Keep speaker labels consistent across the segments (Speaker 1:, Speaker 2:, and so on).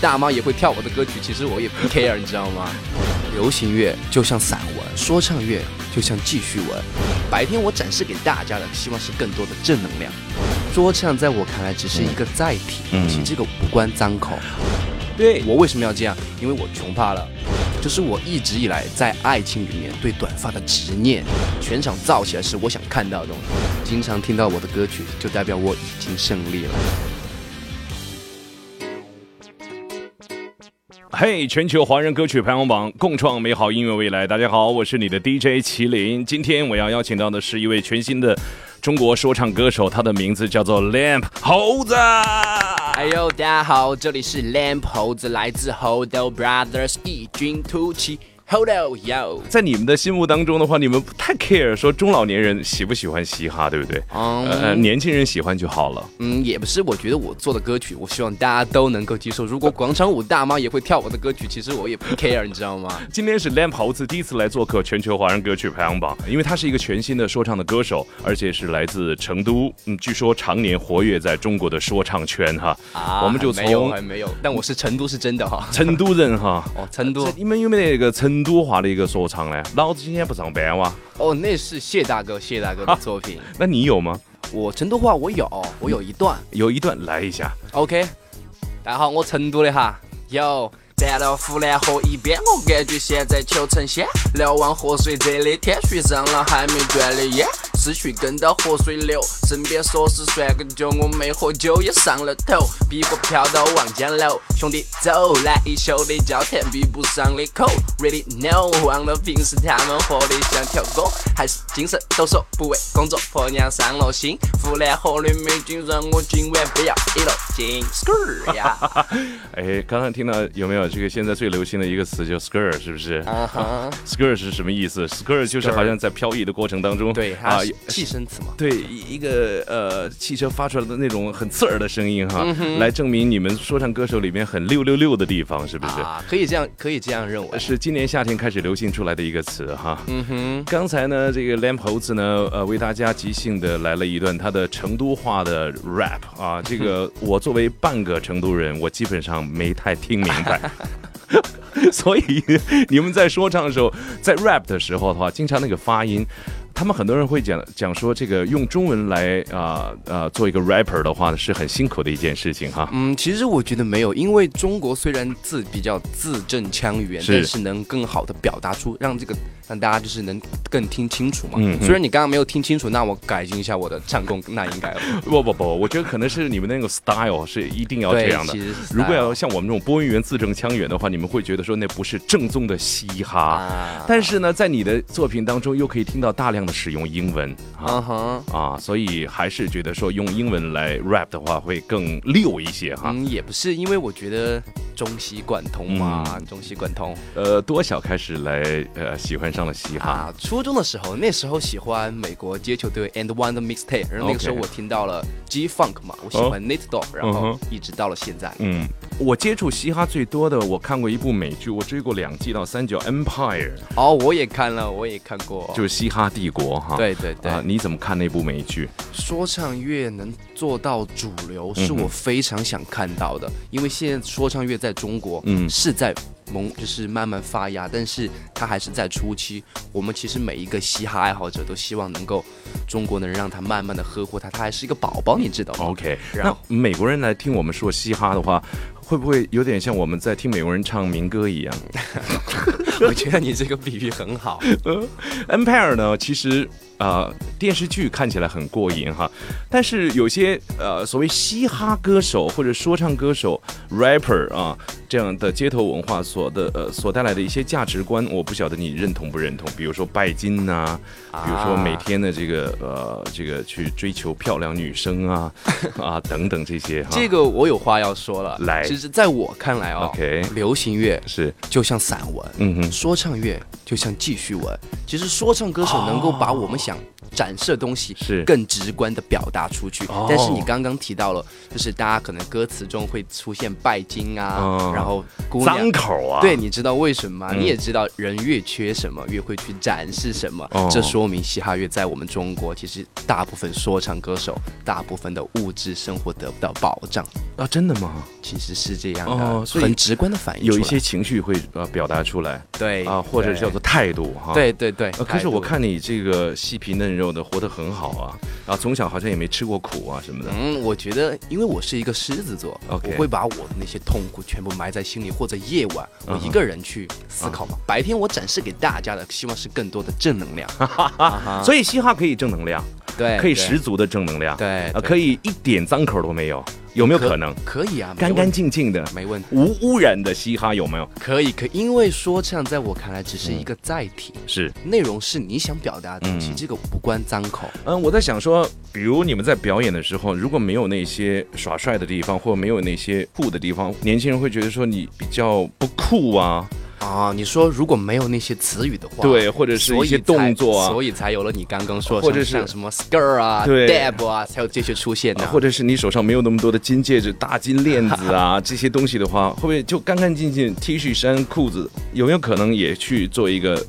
Speaker 1: 大妈也会跳我的歌曲，其实我也不 care，你知道吗？流行乐就像散文，说唱乐就像记叙文。白天我展示给大家的，希望是更多的正能量。说唱在我看来只是一个载体，其实这个无关脏口。对我为什么要这样？因为我穷怕了。就是我一直以来在爱情里面对短发的执念，全场造起来是我想看到的东西。经常听到我的歌曲，就代表我已经胜利了。
Speaker 2: 嘿，全球华人歌曲排行榜，共创美好音乐未来。大家好，我是你的 DJ 麒麟。今天我要邀请到的是一位全新的中国说唱歌手，他的名字叫做 Lamp 猴子。
Speaker 1: 哎呦，大家好，这里是 Lamp 猴子，来自 Hodo Brothers，异军突起。Hold on, yo！
Speaker 2: 在你们的心目当中的话，你们不太 care 说中老年人喜不喜欢嘻哈，对不对？呃，年轻人喜欢就好了。
Speaker 1: 嗯，也不是，我觉得我做的歌曲，我希望大家都能够接受。如果广场舞大妈也会跳我的歌曲，其实我也不 care，你知道吗？
Speaker 2: 今天是 Lamp 猴子第一次来做客全球华人歌曲排行榜，因为他是一个全新的说唱的歌手，而且是来自成都。嗯，据说常年活跃在中国的说唱圈哈。
Speaker 1: 啊，我们就从没有还没有，但我是成都是真的哈。
Speaker 2: 成都人哈。
Speaker 1: 哦，成都。
Speaker 2: 你们有没有那个成？成都话的一个说唱呢？老子今天不上班哇！
Speaker 1: 哦，那是谢大哥，谢大哥的作品。
Speaker 2: 那你有吗？
Speaker 1: 我成都话我有，我有一段，
Speaker 2: 有一段来一下。
Speaker 1: OK，大家好，我成都的哈，有。站到湖南河一边，我感觉现在求成仙。瞭望河水这里天，续上了还没断的烟。思绪跟到河水流，身边说是算个酒，我没喝酒也上了头。皮肤飘到望江楼，兄弟走来一宿的交谈比不上的口。Really know，忘了平时他们活的像条狗，还是精神抖擞，不为工作婆娘伤了心。湖南河的美景让我今晚不要一落金。Skrr 呀！
Speaker 2: 哎，刚刚听到有没有？这个现在最流行的一个词叫 skr，是不是？啊哈，skr 是什么意思？skr 就是好像在漂移的过程当中，
Speaker 1: 对啊，气声词嘛。
Speaker 2: 对，一个呃汽车发出来的那种很刺耳的声音哈，来证明你们说唱歌手里面很六六六的地方，是不是？
Speaker 1: 啊，可以这样，可以这样认为。
Speaker 2: 是今年夏天开始流行出来的一个词哈。嗯哼。刚才呢，这个 Lamp 猴子呢，呃，为大家即兴的来了一段他的成都话的 rap 啊，这个我作为半个成都人，我基本上没太听明白。所以你们在说唱的时候，在 rap 的时候的话，经常那个发音。他们很多人会讲讲说，这个用中文来啊啊做一个 rapper 的话呢，是很辛苦的一件事情哈。
Speaker 1: 嗯，其实我觉得没有，因为中国虽然字比较字正腔圆，但是能更好的表达出，让这个让大家就是能更听清楚嘛。嗯。虽然你刚刚没有听清楚，那我改进一下我的唱功，那应该。
Speaker 2: 不不不，我觉得可能是你们那个 style 是一定要这样的。如果要像我们这种播音员字正腔圆的话，你们会觉得说那不是正宗的嘻哈。但是呢，在你的作品当中又可以听到大量。使用英文啊啊，所以还是觉得说用英文来 rap 的话会更溜一些哈。
Speaker 1: 嗯，也不是，因为我觉得中西贯通嘛，中西贯通。
Speaker 2: 呃，多小开始来呃喜欢上了嘻哈？
Speaker 1: 初中的时候，那时候喜欢美国街球队 And One 的 Mixtape，然后那个时候我听到了 G Funk 嘛，我喜欢 Nate Dogg，然后一直到了现在。嗯，
Speaker 2: 我接触嘻哈最多的，我看过一部美剧，我追过两季到三角 Empire。
Speaker 1: 哦，我也看了，我也看过，
Speaker 2: 就是嘻哈帝国。哈，
Speaker 1: 对对对，
Speaker 2: 你怎么看那部美剧？
Speaker 1: 说唱乐能做到主流，是我非常想看到的。因为现在说唱乐在中国，嗯，是在萌，就是慢慢发芽，但是它还是在初期。我们其实每一个嘻哈爱好者都希望能够中国能让它慢慢的呵护它，它还是一个宝宝，你知道吗
Speaker 2: ？OK，
Speaker 1: 然
Speaker 2: 那
Speaker 1: 后
Speaker 2: 美国人来听我们说嘻哈的话，会不会有点像我们在听美国人唱民歌一样
Speaker 1: 我觉得你这个比喻很好。
Speaker 2: Empire 呢，其实呃电视剧看起来很过瘾哈，但是有些呃所谓嘻哈歌手或者说唱歌手 rapper 啊这样的街头文化所的呃所带来的一些价值观，我不晓得你认同不认同。比如说拜金呐、比如说每天的这个呃这个去追求漂亮女生啊 啊等等这些哈。
Speaker 1: 这个我有话要说了。
Speaker 2: 来
Speaker 1: 其实在我看来哦
Speaker 2: OK
Speaker 1: 流行乐
Speaker 2: 是
Speaker 1: 就像散文，
Speaker 2: 嗯哼
Speaker 1: 说唱乐就像记叙文。其实说唱歌手能够把我们想展示的东西
Speaker 2: 是
Speaker 1: 更直观的表达出去。
Speaker 2: 哦
Speaker 1: 但是你刚刚提到了，就是大家可能歌词中会出现拜金啊，
Speaker 2: 哦
Speaker 1: 然后姑娘
Speaker 2: 脏口啊，
Speaker 1: 对，你知道为什么吗？
Speaker 2: 嗯
Speaker 1: 你也知道，人越缺什么，越会去展示什么。
Speaker 2: 哦
Speaker 1: 这说明嘻哈乐在我们中国，其实大部分说唱歌手，大部分的物质生活得不到保障，
Speaker 2: 啊，真的吗？
Speaker 1: 其实是这样的，
Speaker 2: 哦所以
Speaker 1: 很直观的反映
Speaker 2: 有一些情绪会呃表达出来
Speaker 1: 对
Speaker 2: 啊，或者叫做态度哈。
Speaker 1: 对对对。
Speaker 2: 呃，可是我，看你这个细皮嫩肉的，活得很好啊，然后，从小好像也没吃过苦啊什么的。
Speaker 1: 嗯，我觉得，因为我是一个狮子座我会把我的那些痛苦全部埋在心里，或者夜晚我一个人去思考嘛。白天我展示给大家的，希望是更多的正能量。啊
Speaker 2: 所以嘻哈可以正能量，
Speaker 1: 对，
Speaker 2: 可以十足的正能量，
Speaker 1: 对
Speaker 2: 可以一点脏口都没有，有没有可能？
Speaker 1: 可以啊，
Speaker 2: 干干净净的，
Speaker 1: 没问题。
Speaker 2: 无污染的嘻哈有没有？
Speaker 1: 可以，可以，因为说唱在我看来只是一个载体，
Speaker 2: 是，
Speaker 1: 内容是你想表达的东西，
Speaker 2: 嗯
Speaker 1: 这个无关脏口。
Speaker 2: 嗯，我在想说，比如你们在表演的时候，如果没有那些耍帅的地方，或者没有那些酷的地方，年轻人会觉得说你比较不酷啊，
Speaker 1: 啊，你说如果没有那些词语的话，
Speaker 2: 对，或者是一些动作啊，
Speaker 1: 所以才有了你刚刚说的，
Speaker 2: 或者是
Speaker 1: 像什么 skr 啊、
Speaker 2: 对
Speaker 1: dab 啊，才有这些出现的。
Speaker 2: 或者是你手上没有那么多的金戒指、大金链子啊 这些东西的话，会不会就干干净净 T 恤衫、裤子，有没有可能也去做一个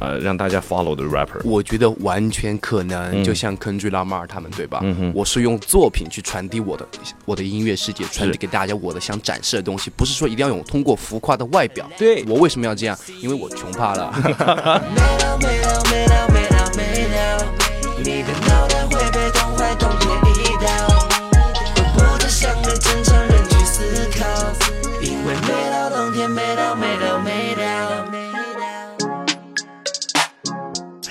Speaker 2: 呃让大家 follow 的 rapper？
Speaker 1: 我觉得完全可能，
Speaker 2: 嗯
Speaker 1: 就像 Kendrick Lamar 他们，对吧？
Speaker 2: 嗯哼
Speaker 1: 我是用作品去传递我的我的音乐世界，传递给大家我的想展示的东西，不是说一定要用通过浮夸的外表。
Speaker 2: 对
Speaker 1: 我为什么要这样？因为我穷怕了。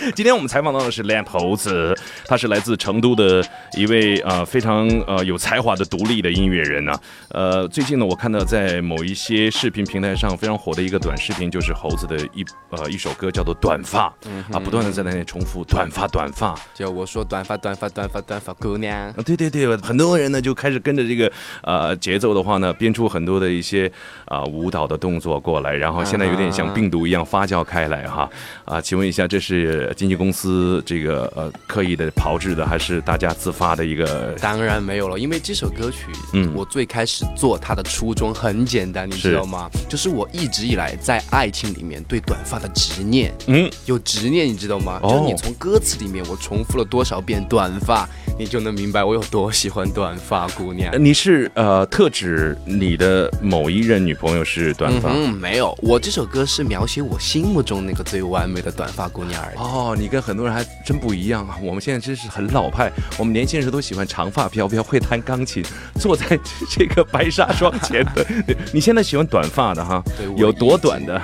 Speaker 2: 今天我们采访到的是 Lamp 猴子，他是来自成都的一位呃非常呃有才华的独立的音乐人呢、呃，最近呢，我看到在某一些视频平台上非常火的一个短视频，就是猴子的一呃一首歌叫做《短发》啊，不断的在那里重复“短发，短发”。
Speaker 1: 就我说短发短发短发短发姑娘，
Speaker 2: 啊，对对对，很多人呢就开始跟着这个呃节奏的话呢，编出很多的一些啊、舞蹈的动作过来，然后现在有点像病毒一样发酵开来哈。啊，请问一下，这是经纪公司这个呃刻意的炮制的，还是大家自发的一个？
Speaker 1: 当然没有了，因为这首歌曲，
Speaker 2: 嗯
Speaker 1: 我最开始做它的初衷很简单，你知道吗？就是我一直以来在爱情里面对短发的执念，
Speaker 2: 嗯，
Speaker 1: 有执念，你知道吗？
Speaker 2: 哦
Speaker 1: 就是你从歌词里面我重复了多少遍短发，你就能明白我有多喜欢短发姑娘
Speaker 2: 呃。你是呃特指你的某一任女朋友是短发？
Speaker 1: 嗯，没有，我这首歌是描写我心目中那个最完美的短发姑娘而已。
Speaker 2: 哦，你跟很多人还真不一样啊！我们现在真是很老派，我们年轻人都喜欢长发飘飘，会弹钢琴，坐在这个白纱窗前的。你现在喜欢短发的哈？
Speaker 1: 对
Speaker 2: 有多短的？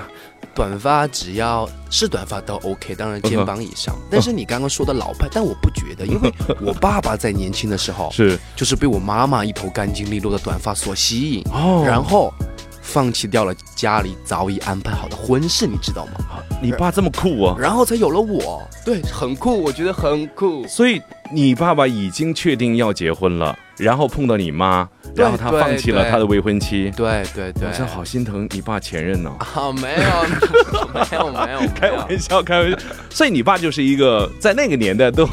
Speaker 1: 短发只要是短发都 OK，当然肩膀以上。
Speaker 2: 嗯
Speaker 1: 但是你刚刚说的老派，但我不觉得，因为我爸爸在年轻的时候
Speaker 2: 是
Speaker 1: 就是被我妈妈一头干净利落的短发所吸引，
Speaker 2: 哦
Speaker 1: 然后放弃掉了家里早已安排好的婚事，你知道吗？
Speaker 2: 你爸这么酷啊！
Speaker 1: 然后才有了我，对，很酷，我觉得很酷。
Speaker 2: 所以你爸爸已经确定要结婚了，然后碰到你妈，
Speaker 1: 对
Speaker 2: 然后他放弃了他的未婚妻。
Speaker 1: 对对对
Speaker 2: 我，真好心疼你爸前任呢、
Speaker 1: 啊，没有没有没有，
Speaker 2: 开玩笑，开玩笑。所以你爸就是一个在那个年代都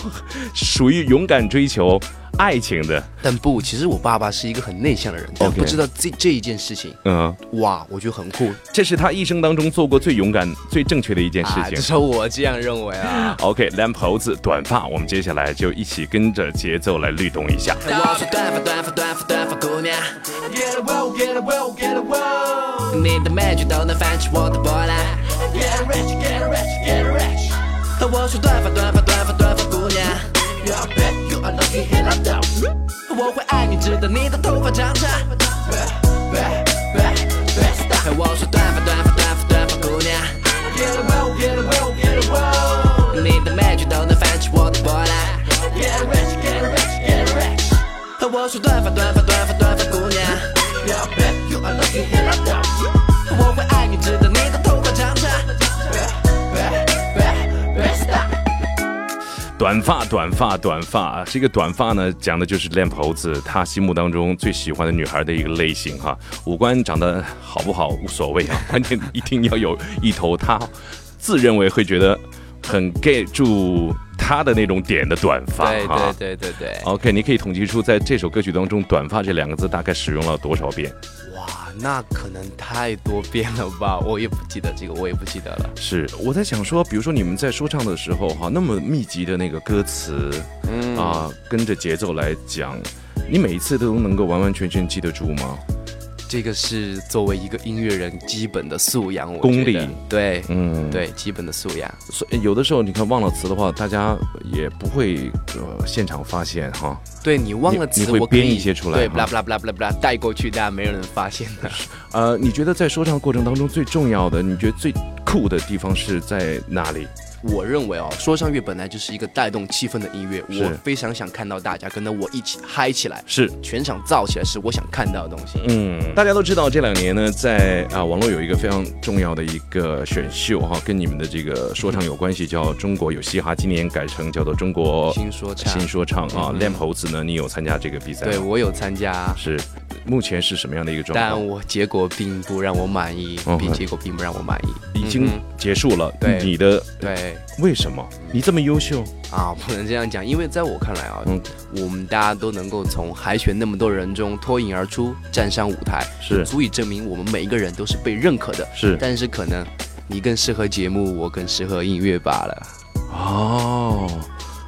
Speaker 2: 属于勇敢追求爱情的。
Speaker 1: 但不，其实我爸爸是一个很内向的人，但
Speaker 2: OK
Speaker 1: 不知道这这一件事情，
Speaker 2: 嗯，
Speaker 1: 哇，我觉得很酷。
Speaker 2: 这是他一生当中做过最勇敢、最正确的一件事
Speaker 1: 啊，
Speaker 2: 情
Speaker 1: 至。少我这样认为啊。
Speaker 2: OK，lamp 猴子短发，我们接下来就一起跟着节奏来律动一下。
Speaker 1: 我是短发短发短发短发姑娘
Speaker 3: ，Get a roll, get a roll, get a roll.
Speaker 1: 你的美剧都能泛起我的波澜。
Speaker 3: Get rich, get rich, get rich.
Speaker 1: 我是短发短发短发短发姑娘
Speaker 3: ，Yeah, I bet you are lucky here I know.
Speaker 1: 我会爱你直到你的头发长长。
Speaker 3: Back, back, back, stop.
Speaker 1: 我是短发短发短发短发姑娘
Speaker 3: ，Get a roll, get a roll, get a roll.
Speaker 1: 你的美剧都能泛起我的波澜。
Speaker 3: Get rich, get rich, get rich.
Speaker 1: 我是短发短发
Speaker 2: 短发，短发，短发，这个短发呢，讲的就是 lamp 猴子他心目当中最喜欢的女孩的一个类型哈。五官长得好不好无所谓啊，关键一定要有一头他自认为会觉得很 get 住他的那种点的短发
Speaker 1: 对。对对对对。
Speaker 2: OK，你可以统计出在这首歌曲当中“短发”这两个字大概使用了多少遍？
Speaker 1: 哇，那可能太多遍了吧，我也不记得这个，我也不记得了。
Speaker 2: 是我在想说，比如说你们在说唱的时候哈，那么密集的那个歌词，
Speaker 1: 嗯
Speaker 2: 啊，跟着节奏来讲，你每一次都能够完完全全记得住吗？
Speaker 1: 这个是作为一个音乐人基本的素养，我
Speaker 2: 功
Speaker 1: 觉得
Speaker 2: 力
Speaker 1: 对，
Speaker 2: 嗯，。
Speaker 1: 对，基本的素养。
Speaker 2: 所以有的时候你看忘了词的话，大家也不会呃现场发现哈。
Speaker 1: 对你忘了词，
Speaker 2: 你你会编一些出来
Speaker 1: 对，啦不啦不啦不啦不啦，带过去，大家没有人发现的。
Speaker 2: 呃，你觉得在说唱过程当中最重要的，你觉得最酷的地方是在哪里？
Speaker 1: 我认为哦，说唱乐本来就是一个带动气氛的音乐，我非常想看到大家跟着我一起嗨起来，
Speaker 2: 是
Speaker 1: 全场燥起来，是我想看到的东西。
Speaker 2: 嗯，大家都知道这两年呢，在啊网络有一个非常重要的一个选秀哈，跟你们的这个说唱有关系，叫中国有嘻哈，今年改成叫做中国
Speaker 1: 新说唱
Speaker 2: 新说唱啊。
Speaker 1: 嗯
Speaker 2: Lamp 猴子呢，你有参加这个比赛？
Speaker 1: 对我有参加，
Speaker 2: 是，目前是什么样的一个状
Speaker 1: 但？我结果并不让我满意，
Speaker 2: 嗯
Speaker 1: 并结果并不让我满意。
Speaker 2: 已经
Speaker 1: 嗯
Speaker 2: 结束了。
Speaker 1: 对
Speaker 2: 你的
Speaker 1: 对
Speaker 2: 为什么？你这么优秀？
Speaker 1: 啊，不能这样讲，因为在我看来啊，
Speaker 2: 嗯
Speaker 1: 我们大家都能够从海选那么多人中脱颖而出，站上舞台，
Speaker 2: 是
Speaker 1: 足以证明我们每一个人都是被认可的。
Speaker 2: 是
Speaker 1: 但是可能你更适合节目，我更适合音乐罢了。
Speaker 2: 哦，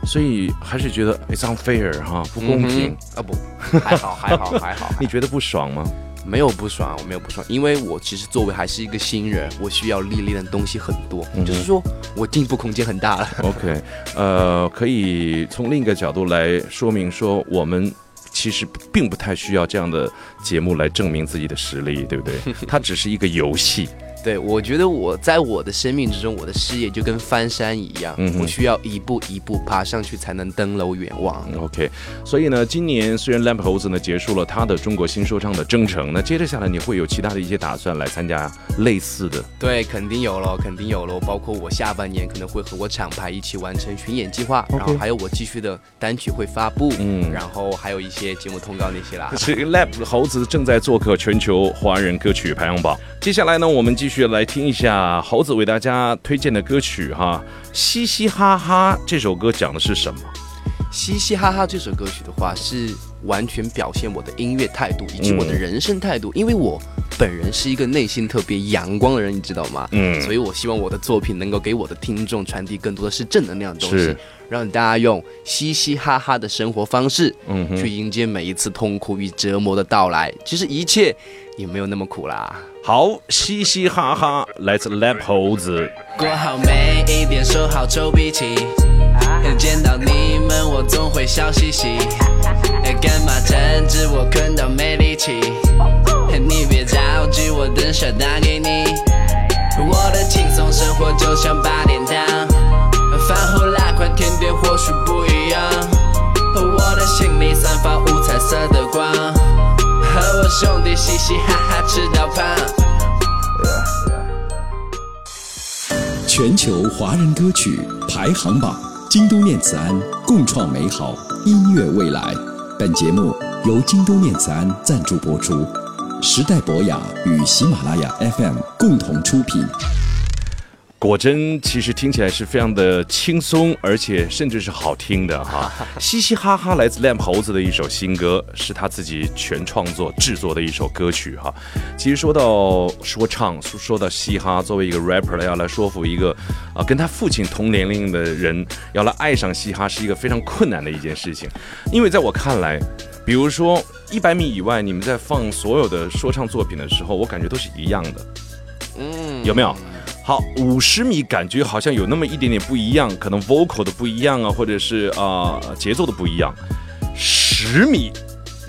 Speaker 2: 所以还是觉得 it's unfair 哈，不公平。
Speaker 1: 嗯啊不，还好还好 还好，
Speaker 2: 你觉得不爽吗？
Speaker 1: 没有不爽，我没有不爽，因为我其实作为还是一个新人，我需要历练的东西很多，
Speaker 2: 嗯
Speaker 1: 就是说我进步空间很大了。
Speaker 2: OK，呃，可以从另一个角度来说明说，我们其实并不太需要这样的节目来证明自己的实力，对不对？它只是一个游戏。
Speaker 1: 对，我觉得我在我的生命之中，我的事业就跟翻山一样，
Speaker 2: 嗯
Speaker 1: 我需要一步一步爬上去，才能登楼远望。
Speaker 2: OK，所以呢，今年虽然 Lamp 猴子呢结束了他的中国新说唱的征程，那接着下来你会有其他的一些打算来参加类似的？
Speaker 1: 对，肯定有咯，肯定有咯。包括我下半年可能会和我厂牌一起完成巡演计划然后还有我继续的单曲会发布，
Speaker 2: 嗯
Speaker 1: 然后还有一些节目通告那些啦。
Speaker 2: 是 Lab 猴子正在做客全球华人歌曲排行榜。接下来呢，我们继续来听一下猴子为大家推荐的歌曲哈，嘻嘻哈哈这首歌讲的是什么？
Speaker 1: 嘻嘻哈哈这首歌曲的话，是完全表现我的音乐态度以及我的
Speaker 2: 嗯
Speaker 1: 人生态度，因为我本人是一个内心特别阳光的人，你知道吗？
Speaker 2: 嗯
Speaker 1: 所以我希望我的作品能够给我的听众传递更多的是正能量的东西，让大家用嘻嘻哈哈的生活方式，
Speaker 2: 嗯
Speaker 1: 去迎接每一次痛苦与折磨的到来。其实一切也没有那么苦啦。
Speaker 2: 好，嘻嘻哈哈，来自 Lab 猴子。
Speaker 1: 过好每一天，收好臭脾气。见到你们，我总会笑嘻嘻。干嘛争执？我困到没力气。你别着急，我等下打给你。我的轻松生活就像八点档，饭后拉块甜点或许不一样。我的心里散发五彩色的光，和我兄弟嘻嘻哈哈吃到胖。
Speaker 4: 全球华人歌曲排行榜，京都念慈庵共创美好音乐未来。本节目由京都念慈庵赞助播出，时代博雅与喜马拉雅 FM 共同出品。
Speaker 2: 果真其实听起来是非常的轻松，而且甚至是好听的哈。嘻嘻哈哈来自 Lamp 猴子的一首新歌，是他自己全创作制作的一首歌曲哈。其实说到说唱，说说到嘻哈，作为一个 rapper 要来说服一个啊跟他父亲同年龄的人要来爱上嘻哈，是一个非常困难的一件事情。因为在我看来，比如说一百米以外，你们在放所有的说唱作品的时候，我感觉都是一样的。嗯，有没有？好，五十米感觉好像有那么一点点不一样，可能 vocal 的不一样啊，或者是啊、节奏的不一样。十米，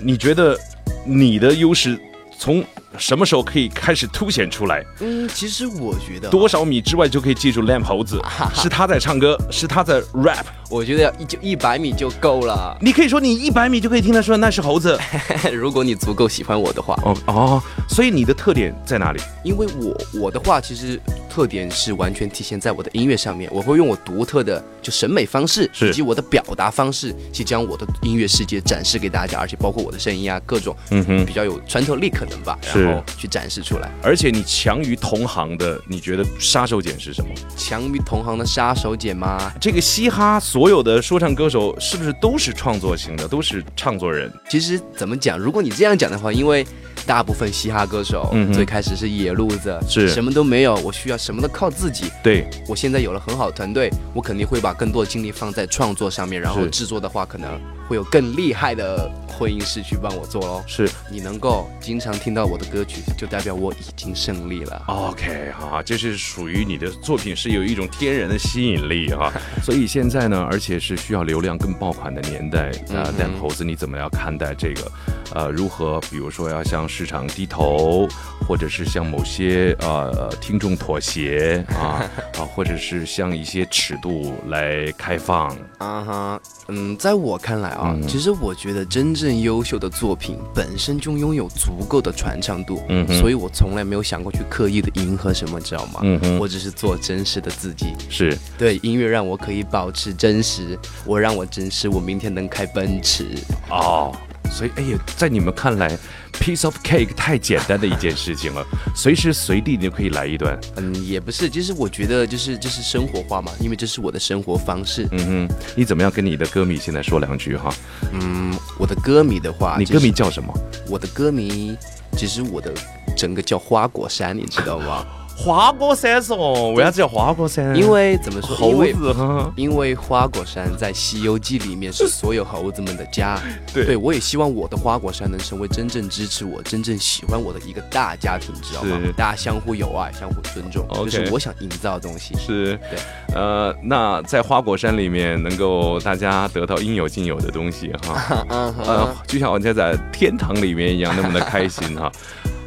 Speaker 2: 你觉得你的优势从什么时候可以开始凸显出来？
Speaker 1: 嗯，其实我觉得
Speaker 2: 多少米之外就可以记住 Lamp 猴子，是他在唱歌，是他在 rap。
Speaker 1: 我觉得要一就一百米就够了。
Speaker 2: 你可以说你一百米就可以听得出来那是猴子。
Speaker 1: 如果你足够喜欢我的话，
Speaker 2: 哦哦，所以你的特点在哪里？
Speaker 1: 因为我我的话其实特点是完全体现在我的音乐上面，我会用我独特的就审美方式以及我的表达方式，去将我的音乐世界展示给大家，而且包括我的声音啊，各种
Speaker 2: 嗯哼
Speaker 1: 比较有穿透力可能吧，然后去展示出来。
Speaker 2: 而且你强于同行的，你觉得杀手锏是什么？
Speaker 1: 强于同行的杀手锏吗？
Speaker 2: 这个嘻哈所有的说唱歌手是不是都是创作型的，都是唱作人？
Speaker 1: 其实怎么讲？如果你这样讲的话，因为大部分嘻哈歌手、
Speaker 2: 嗯
Speaker 1: 最开始是野路子，
Speaker 2: 是。
Speaker 1: 什么都没有，我需要什么都靠自己。
Speaker 2: 对，
Speaker 1: 我现在有了很好的团队，我肯定会把更多的精力放在创作上面，然后制作的话，可能会有更厉害的婚姻师去帮我做喽。
Speaker 2: 是
Speaker 1: 你能够经常听到我的歌曲，就代表我已经胜利了。
Speaker 2: OK 哈，这是属于你的作品是有一种天然的吸引力哈，所以现在呢，而且是需要流量更爆款的年代，那
Speaker 1: 嗯
Speaker 2: 但猴子你怎么样看待这个？呃，如何比如说要向市场低头，或者是向某些呃听众妥协啊 啊，或者是向一些尺度来开放？
Speaker 1: 啊哈，嗯，在我看来啊，
Speaker 2: 嗯
Speaker 1: 其实我觉得真正优秀的作品本身就拥有足够的传唱度，
Speaker 2: 嗯
Speaker 1: 所以我从来没有想过去刻意的迎合什么，知道吗？
Speaker 2: 嗯哼
Speaker 1: 我只是做真实的自己。
Speaker 2: 是
Speaker 1: 对，音乐让我可以保持真实，我让我真实，我明天能开奔驰。
Speaker 2: 哦，所以哎呀，在你们看来，piece of cake 太简单的一件事情了，随时随地你就可以来一段。
Speaker 1: 嗯，也不是，其实我觉得就是就是生活化嘛，因为这是我的生活方式。
Speaker 2: 嗯哼，你怎么样跟你的歌迷现在说两句哈？
Speaker 1: 嗯，我的歌迷的话，
Speaker 2: 你歌迷叫什么？
Speaker 1: 我的歌迷，其实我的整个叫花果山，你知道吗？
Speaker 2: 花果山哦，为啥子叫花果山？
Speaker 1: 因为怎么说？
Speaker 2: 猴
Speaker 1: 为
Speaker 2: 子哈，
Speaker 1: 因为花果山在《西游记》里面是所有猴子们的家。
Speaker 2: 对
Speaker 1: 我也希望我的花果山能成为真正支持我、真正喜欢我的一个大家庭，知道吗？大家相互友爱、相互尊重这是我想营造的东西。
Speaker 2: 是
Speaker 1: 对，
Speaker 2: 呃，那在花果山里面能够大家得到应有尽有的东西哈，呃，就像我家在天堂里面一样那么的开心哈。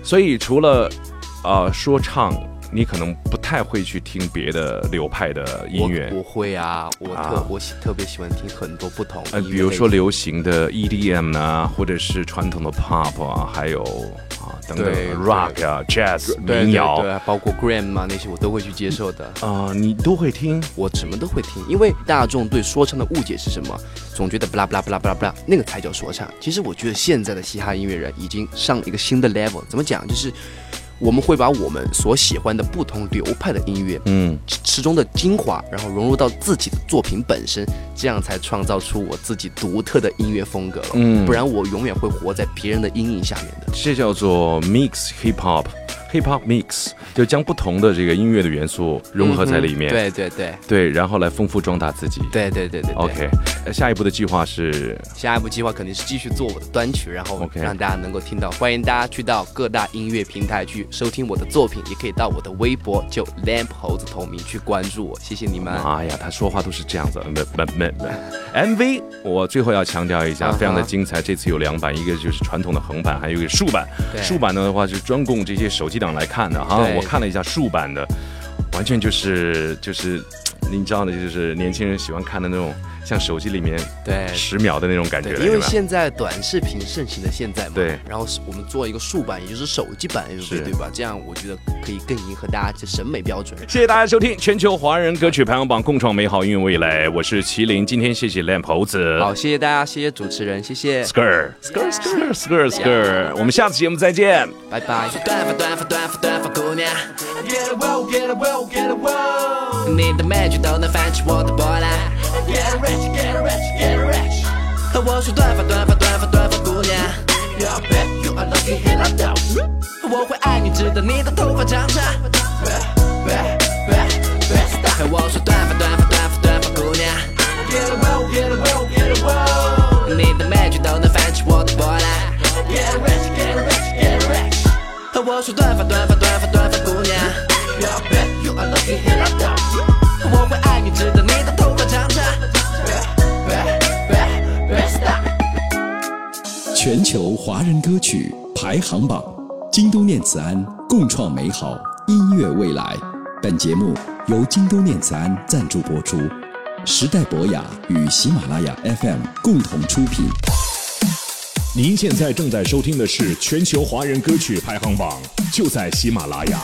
Speaker 2: 所以除了呃说唱，你可能不太会去听别的流派的音乐
Speaker 1: 我。我会啊，我特、
Speaker 2: 啊
Speaker 1: 我喜特别喜欢听很多不同的
Speaker 2: 呃，比如说流行的 EDM 啊，或者是传统的 Pop 啊，还有啊等等 Rock 啊、Jazz 民谣
Speaker 1: 对对，包括 Gram 啊那些我都会去接受的。
Speaker 2: 啊，你都会听。
Speaker 1: 我什么都会听，因为大众对说唱的误解是什么？总觉得不啦不啦不啦不啦不啦，那个才叫说唱。其实我觉得现在的嘻哈音乐人已经上了一个新的 level。怎么讲？就是我们会把我们所喜欢的不同流派的音乐，
Speaker 2: 嗯，
Speaker 1: 其中的精华，然后融入到自己的作品本身，这样才创造出我自己独特的音乐风格了。
Speaker 2: 嗯
Speaker 1: 不然我永远会活在别人的阴影下面的。
Speaker 2: 这叫做 Mix Hip Hop。Hip Hop Mix 就将不同的这个音乐的元素融合在里面，
Speaker 1: 嗯对对对
Speaker 2: 对，然后来丰富壮大自己。
Speaker 1: 对对对对对。
Speaker 2: OK，呃下一步的计划是
Speaker 1: 下一步计划肯定是继续做我的单曲，然后
Speaker 2: OK
Speaker 1: 让大家能够听到。欢迎大家去到各大音乐平台去收听我的作品，也可以到我的微博就 Lamp 猴子同名去关注我。谢谢你们。
Speaker 2: 妈呀，他说话都是这样子。没没没没，MV 我最后要强调一下，非常的精彩。这次有两版，一个就是传统的横版，还有一个竖版。竖版的话是专供这些手机党来看的哈。我看了一下竖版的，完全就是就是，你知道的，就是年轻人喜欢看的那种像手机里面
Speaker 1: 对
Speaker 2: 十秒的那种感觉，了，
Speaker 1: 因为现在短视频盛行的现在嘛，
Speaker 2: 对
Speaker 1: 然后我们做一个竖版，也就是手机版，对吧？这样我觉得可以更迎合大家的审美标准。
Speaker 2: 谢谢大家收听全球华人歌曲排行榜，共创美好音乐未来。我是麒麟，今天谢谢 Lamp 猴子，
Speaker 1: 好，谢谢大家，谢谢主持人，谢谢
Speaker 2: ，，skr skr skr skr skr，我们下次节目再见。
Speaker 1: 拜拜。
Speaker 3: 短发短发短发短发姑娘，Get a wow get a wow get a wow，你的美句都能泛起我的波澜 ，Get rich get rich get rich，和我说短发短发短发短发姑娘，You are bad you are lucky hit a d o 我会爱你直到你的头发长长。和我说短发短发短发短发姑娘，Get a wow get a wow get a wow，你的美句都能泛起我的波澜，Get rich get rich get rich。和我说短发短发短发短发姑娘，You are bad you are lucky hit a d o 我
Speaker 4: 全球华人歌曲排行榜，京都念慈庵共创美好音乐未来。本节目由京都念慈庵赞助播出，时代博雅与喜马拉雅 FM 共同出品。
Speaker 5: 您现在正在收听的是全球华人歌曲排行榜，就在喜马拉雅。